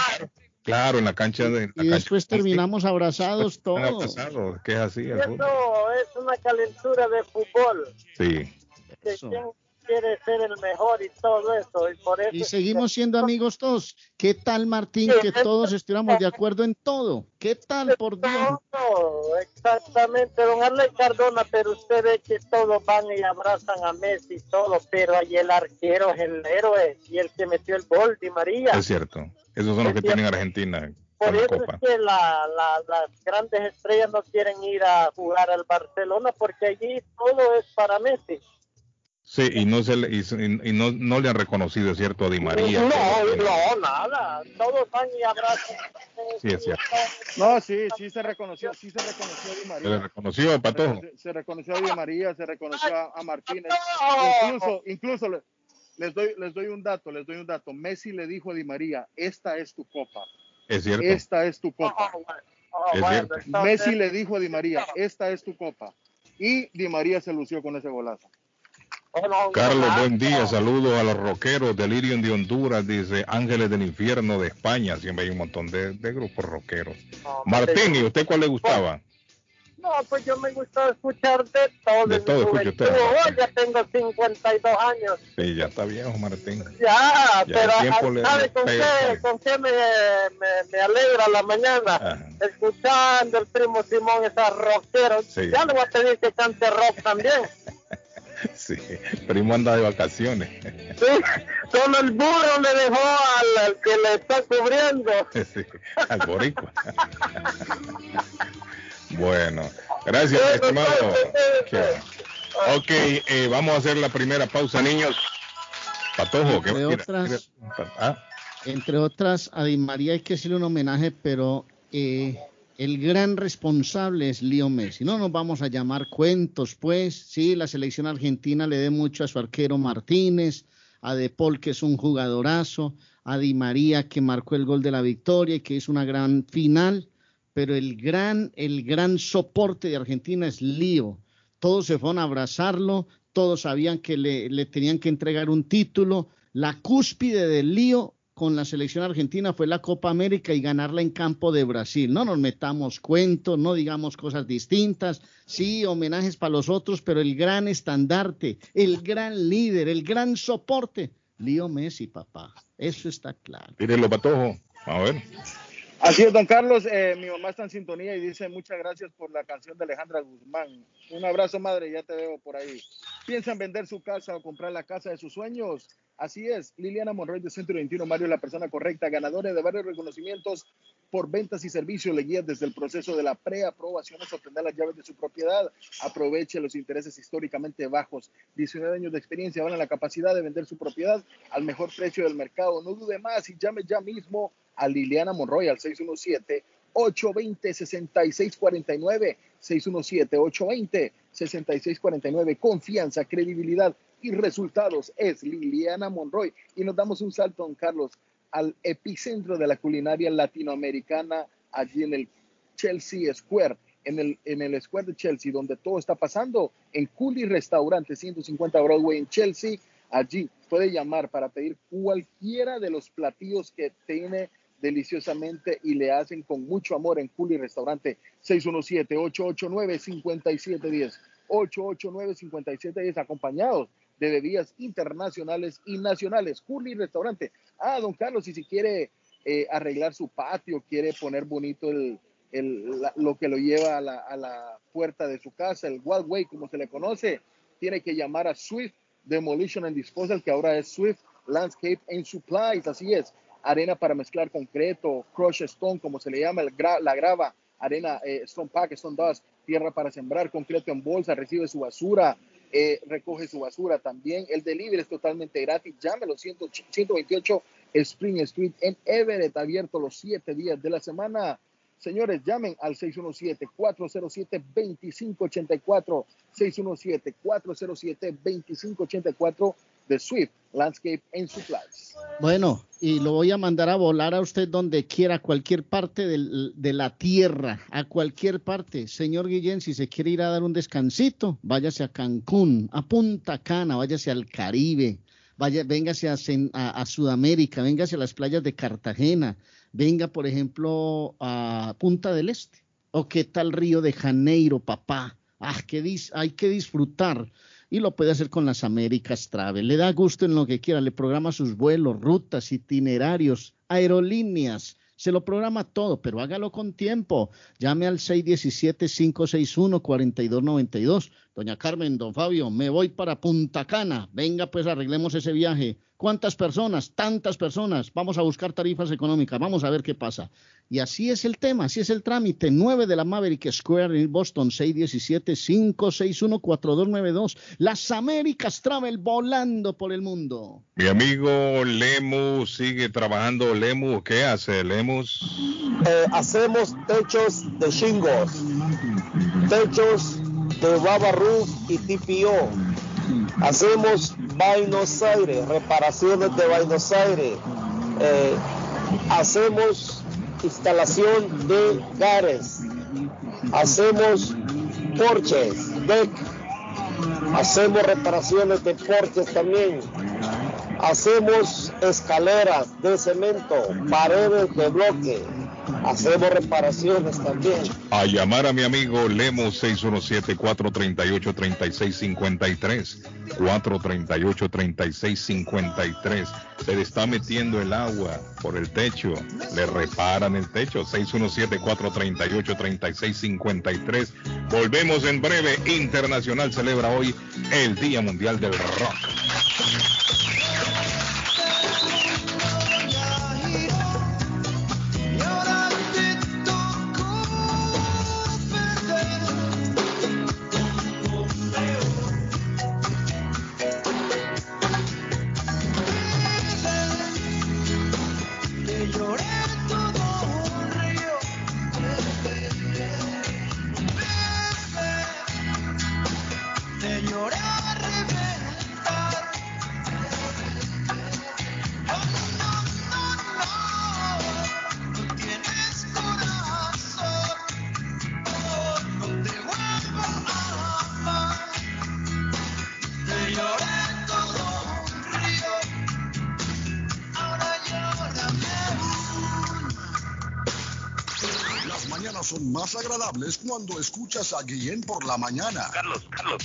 claro, en la cancha de. la Y después terminamos abrazados todos. abrazados, que es así fútbol. eso es una calentura de fútbol. Sí. Que Eso. Quiere ser el mejor y todo eso. Y por eso Y seguimos siendo amigos todos. ¿Qué tal, Martín, que todos estuviéramos de acuerdo en todo? ¿Qué tal, por Dios? No, exactamente, don Arley Cardona, pero usted ve que todos van y abrazan a Messi y todo, pero ahí el arquero es el héroe y el que metió el gol, Di María. Es cierto. Esos son los que tienen Argentina Por eso copa. es que la- la- las grandes estrellas no quieren ir a jugar al Barcelona porque allí todo es para Messi. Sí, y no se le, y, y no, no le han reconocido, es cierto, a Di María. no, no, nada, todos van y abrazan. a Sí, es cierto. No, sí, sí se reconoció, sí se reconoció a Di Se le María. reconoció a Patojo. Se, se reconoció a Di María, se reconoció a, a Martínez. Incluso, incluso le- les doy, les doy un dato, les doy un dato. Messi le dijo a Di María, esta es tu copa, Es cierto. esta es tu copa. Oh, bueno, oh, Es cierto. Messi le dijo a Di María, esta es tu copa. Y Di María se lució con ese golazo. Oh, Carlos, buen día. Saludos a los rockeros Delirium de Honduras, dice Ángeles del Infierno de España. Siempre hay un montón de, de grupos rockeros. No, Martín, ¿y usted cuál le gustaba? No, pues yo me gusta escuchar de todo. De todo escucha usted. Hoy ya tengo 52 años. Sí, ya está viejo, Martín. Ya, Ya pero ¿sabe con qué, pues. con qué me, me, me alegra la mañana? Ajá. Escuchando el primo Simón, esa rockero. Sí. Ya le voy a pedir que cante rock también. Sí, primo anda de vacaciones. Sí, solo el burro le dejó al, al que le está cubriendo. Sí, al boricua. Bueno, gracias, estimado. Ok, eh, vamos a hacer la primera pausa, niños. Patojo, ¿qué Entre mira, otras- mira, ah, Entre otras, a Di María hay que hacerle un homenaje, pero eh, el gran responsable es Leo Messi. No nos vamos a llamar cuentos, pues. Sí, la selección argentina le dé mucho a su arquero Martínez, a De Paul, que es un jugadorazo, a Di María, que marcó el gol de la victoria y que es una gran final. Pero el gran, el gran soporte de Argentina es Lío. Todos se fueron a abrazarlo, todos sabían que le, le tenían que entregar un título. La cúspide del lío con la selección argentina fue la Copa América y ganarla en campo de Brasil. No nos metamos cuentos, no digamos cosas distintas. Sí, homenajes para los otros, pero el gran estandarte, el gran líder, el gran soporte, Lío Messi, papá. Eso está claro. tírelo, Patojo. A ver. Así es, don Carlos. eh, mi mamá está en sintonía y dice muchas gracias por la canción de Alejandra Guzmán. Un abrazo, madre, ya te veo por ahí. ¿Piensan vender su casa o comprar la casa de sus sueños? Así es, Liliana Monroy de Centro 21 Mario, la persona correcta, ganadora de varios reconocimientos por ventas y servicios, le guía desde el proceso de la preaprobación hasta obtener las llaves de su propiedad. Aproveche los intereses históricamente bajos. 19 años de experiencia van a la capacidad de vender su propiedad al mejor precio del mercado. No dude más y llame ya mismo a Liliana Monroy al 617-820-6649. 617-820-6649. Confianza, credibilidad y resultados es Liliana Monroy. Y nos damos un salto, don Carlos, al epicentro de la culinaria latinoamericana, allí en el Chelsea Square, en el, en el Square de Chelsea, donde todo está pasando, en Cooley Restaurante, 150 Broadway en Chelsea. Allí puede llamar para pedir cualquiera de los platillos que tiene deliciosamente y le hacen con mucho amor en Cooley Restaurante 617-889-5710 889-5710 acompañados de bebidas internacionales y nacionales Cooley Restaurante ah don Carlos y si quiere eh, arreglar su patio quiere poner bonito el, el- lo que lo lleva a la, a la puerta de su casa el walkway como se le conoce tiene que llamar a Swift Demolition and Disposal que ahora es Swift Landscape and Supplies así es. Arena para mezclar concreto, crush stone, como se le llama, el la grava, arena, eh, stone pack, stone dust, tierra para sembrar, concreto en bolsa, recibe su basura, eh, recoge su basura también. El delivery es totalmente gratis. Llámelo 100 128 Spring Street en Everett, abierto los siete días de la semana. Señores, llamen al 617-407-2584, 617-407-2584 de Swift Landscape and Supplies. Bueno, y lo voy a mandar a volar a usted donde quiera, a cualquier parte de la tierra, a cualquier parte. Señor Guillén, si se quiere ir a dar un descansito, váyase a Cancún, a Punta Cana, váyase al Caribe, vaya, véngase a Sudamérica, véngase a las playas de Cartagena, venga, por ejemplo, a Punta del Este. ¿O qué tal Río de Janeiro, papá? Ah, que dis- hay que disfrutar y lo puede hacer con las Américas Travel. Le da gusto en lo que quiera, le programa sus vuelos, rutas, itinerarios, aerolíneas, se lo programa todo, pero hágalo con tiempo. Llame al 617-561-4292. Doña Carmen, don Fabio, me voy para Punta Cana. Venga, pues arreglemos ese viaje. ¿Cuántas personas? Tantas personas. Vamos a buscar tarifas económicas. Vamos a ver qué pasa. Y así es el tema, así es el trámite. 9 de la Maverick Square en Boston, 617-561-4292. Las Américas Travel volando por el mundo. Mi amigo Lemus sigue trabajando. Lemus, ¿qué hace Lemus? Eh, hacemos techos de shingles, techos de Rubber Roof y TPO. Hacemos Buenos Aires, reparaciones de Buenos Aires. Eh, hacemos instalación de gares. Hacemos porches, deck. Hacemos reparaciones de porches también. Hacemos escaleras de cemento, paredes de bloque. Hacemos reparaciones también. A llamar a mi amigo Lemo 617-438-3653. 438-3653. Se le está metiendo el agua por el techo. Le reparan el techo. 617-438-3653. Volvemos en breve. Internacional celebra hoy el Día Mundial del Rock. Cuando escuchas a Guillén por la mañana. Carlos, Carlos,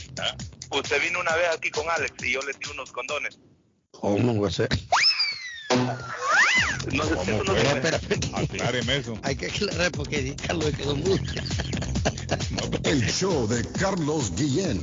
usted vino una vez aquí con Alex y yo le di unos condones. ¿Cómo va a ser? No sé si eso no se- espera, espera. Acláreme eso. Hay que aclarar porque Carlos quedó mudo. El show de Carlos Guillén.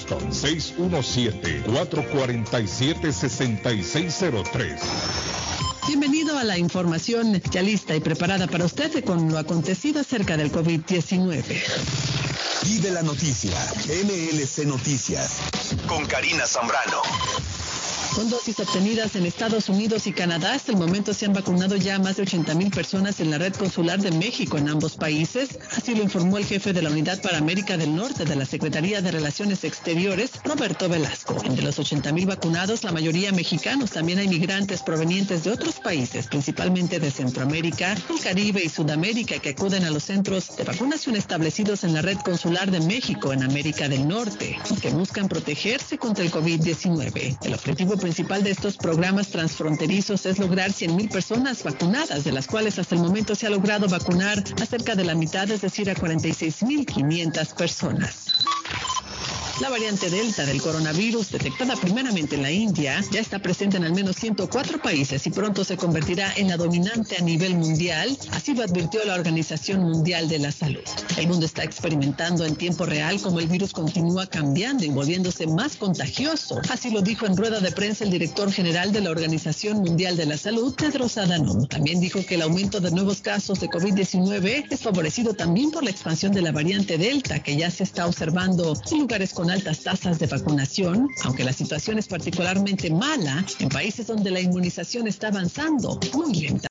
617-447-6603. Bienvenido a la información ya lista y preparada para usted con lo acontecido acerca del COVID-19. Vive la noticia. MLC Noticias. Con Karina Zambrano. Con dosis obtenidas en Estados Unidos y Canadá, hasta el momento se han vacunado ya más de 80 mil personas en la red consular de México en ambos países. Así lo informó el jefe de la Unidad para América del Norte de la Secretaría de Relaciones Exteriores, Roberto Velasco. Entre los 80 mil vacunados, la mayoría mexicanos, también hay migrantes provenientes de otros países, principalmente de Centroamérica, el Caribe y Sudamérica, que acuden a los centros de vacunación establecidos en la red consular de México en América del Norte, que buscan protegerse contra el COVID-19. El objetivo principal de estos programas transfronterizos es lograr 100.000 personas vacunadas, de las cuales hasta el momento se ha logrado vacunar a cerca de la mitad, es decir, a 46.500 personas. La variante Delta del coronavirus, detectada primeramente en la India, ya está presente en al menos 104 países y pronto se convertirá en la dominante a nivel mundial, así lo advirtió la Organización Mundial de la Salud. El mundo está experimentando en tiempo real cómo el virus continúa cambiando y volviéndose más contagioso. Así lo dijo en rueda de prensa el director general de la Organización Mundial de la Salud, Tedros Adhanom. También dijo que el aumento de nuevos casos de COVID-19 es favorecido también por la expansión de la variante Delta, que ya se está observando en lugares con altas tasas de vacunación, aunque la situación es particularmente mala en países donde la inmunización está avanzando muy lenta.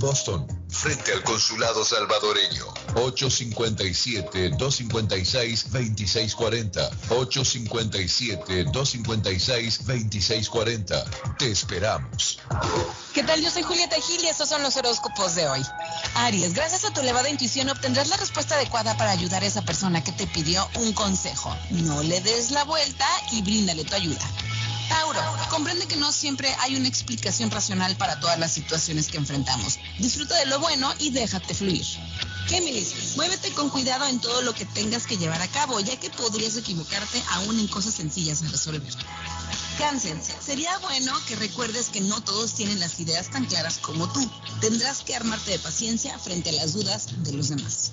Boston, frente al consulado salvadoreño. 857-256-2640. 857-256-2640. Te esperamos. ¿Qué tal? Yo soy Julieta Gil y estos son los horóscopos de hoy. Aries, gracias a tu elevada intuición obtendrás la respuesta adecuada para ayudar a esa persona que te pidió un consejo. No le des la vuelta y bríndale tu ayuda. Tauro, comprende que no siempre hay una explicación racional para todas las situaciones que enfrentamos. Disfruta de lo bueno y déjate fluir. Géminis, muévete con cuidado en todo lo que tengas que llevar a cabo, ya que podrías equivocarte aún en cosas sencillas de resolver. Cáncer, sería bueno que recuerdes que no todos tienen las ideas tan claras como tú. Tendrás que armarte de paciencia frente a las dudas de los demás.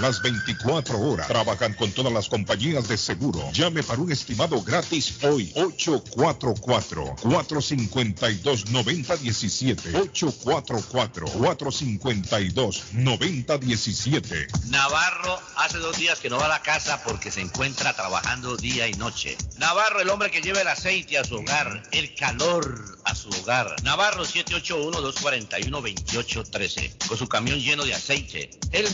las 24 horas. Trabajan con todas las compañías de seguro. Llame para un estimado gratis hoy. 844-452-9017. 844-452-9017. Navarro hace dos días que no va a la casa porque se encuentra trabajando día y noche. Navarro, el hombre que lleva el aceite a su hogar, el calor a su hogar. Navarro 781-241-2813. Con su camión lleno de aceite. Él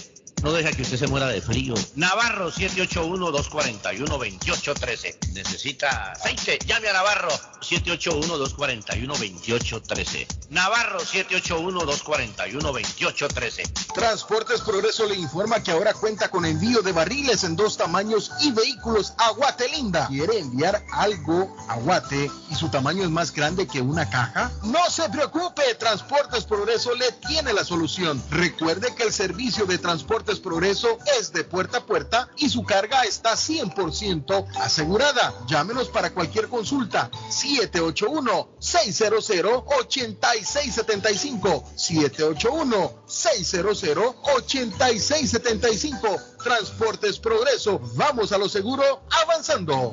no deja que usted se muera de frío. Navarro 781-241-2813. ¿Necesita aceite? Llame a Navarro 781-241-2813. Navarro 781-241-2813. Transportes Progreso le informa que ahora cuenta con envío de barriles en dos tamaños y vehículos a Guatelinda. ¿Quiere enviar algo a Guate y su tamaño es más grande que una caja? No se preocupe, Transportes Progreso le tiene la solución. Recuerde que el servicio de Transportes Progreso es de puerta a puerta y su carga está 100% asegurada. Llámenos para cualquier consulta. 781-600-8675. 781-600-8675. Transportes Progreso. Vamos a lo seguro avanzando.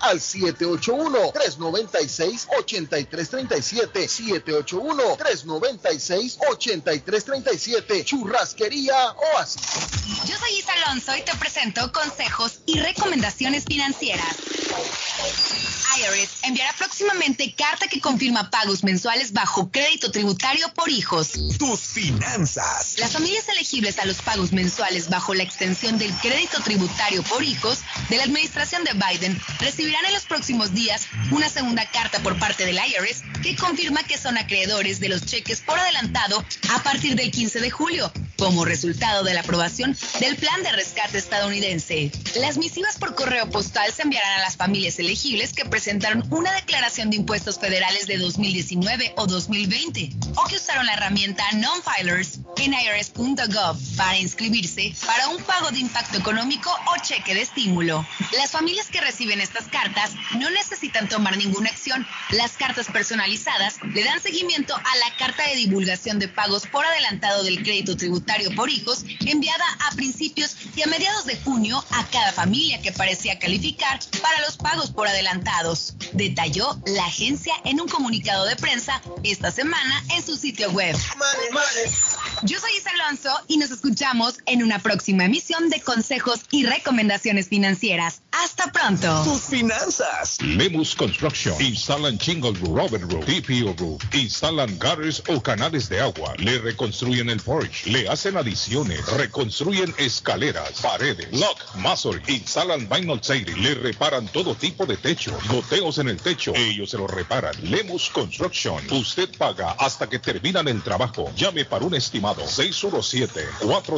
al 781-396-8337. 781-396-8337. Churrasquería Oasis. Yo soy Isa Alonso y te presento consejos y recomendaciones financieras. IRS enviará próximamente carta que confirma pagos mensuales bajo crédito tributario por hijos. Tus finanzas. Las familias elegibles a los pagos mensuales bajo la extensión del crédito tributario por hijos de la administración de Biden recibirán en los próximos días una segunda carta por parte del IRS que confirma que son acreedores de los cheques por adelantado a partir del 15 de julio, como resultado de la aprobación del plan de rescate estadounidense. Las misivas por correo postal se enviarán a las familias elegibles que presentaron una declaración de impuestos federales de 2019 o 2020 o que usaron la herramienta Non-Filers en irs.gov para inscribirse para un pago de impacto económico o cheque de estímulo. Las familias que reciben estas cartas no necesitan tomar ninguna acción. Las cartas personalizadas le dan seguimiento a la carta de divulgación de pagos por adelantado del crédito tributario por hijos enviada a principios y a mediados de junio a cada familia que parecía calificar para los pagos por adelantados, detalló la agencia en un comunicado de prensa esta semana en su sitio web. Yo soy Isa Alonso y nos escuchamos en una próxima emisión de consejos y recomendaciones financieras. Hasta pronto. Tus finanzas. Lemus Construction. Instalan Jingle Roof, Robert Roof, TPO Roof. Instalan gutters o canales de agua. Le reconstruyen el porch. Le hacen adiciones. Reconstruyen escaleras, paredes, lock, masonry. Instalan vinyl siding. Le reparan todo tipo de techo. Goteos en el techo. Ellos se lo reparan. Lemus Construction. Usted paga hasta que terminan el trabajo. Llame para un estimado 617 4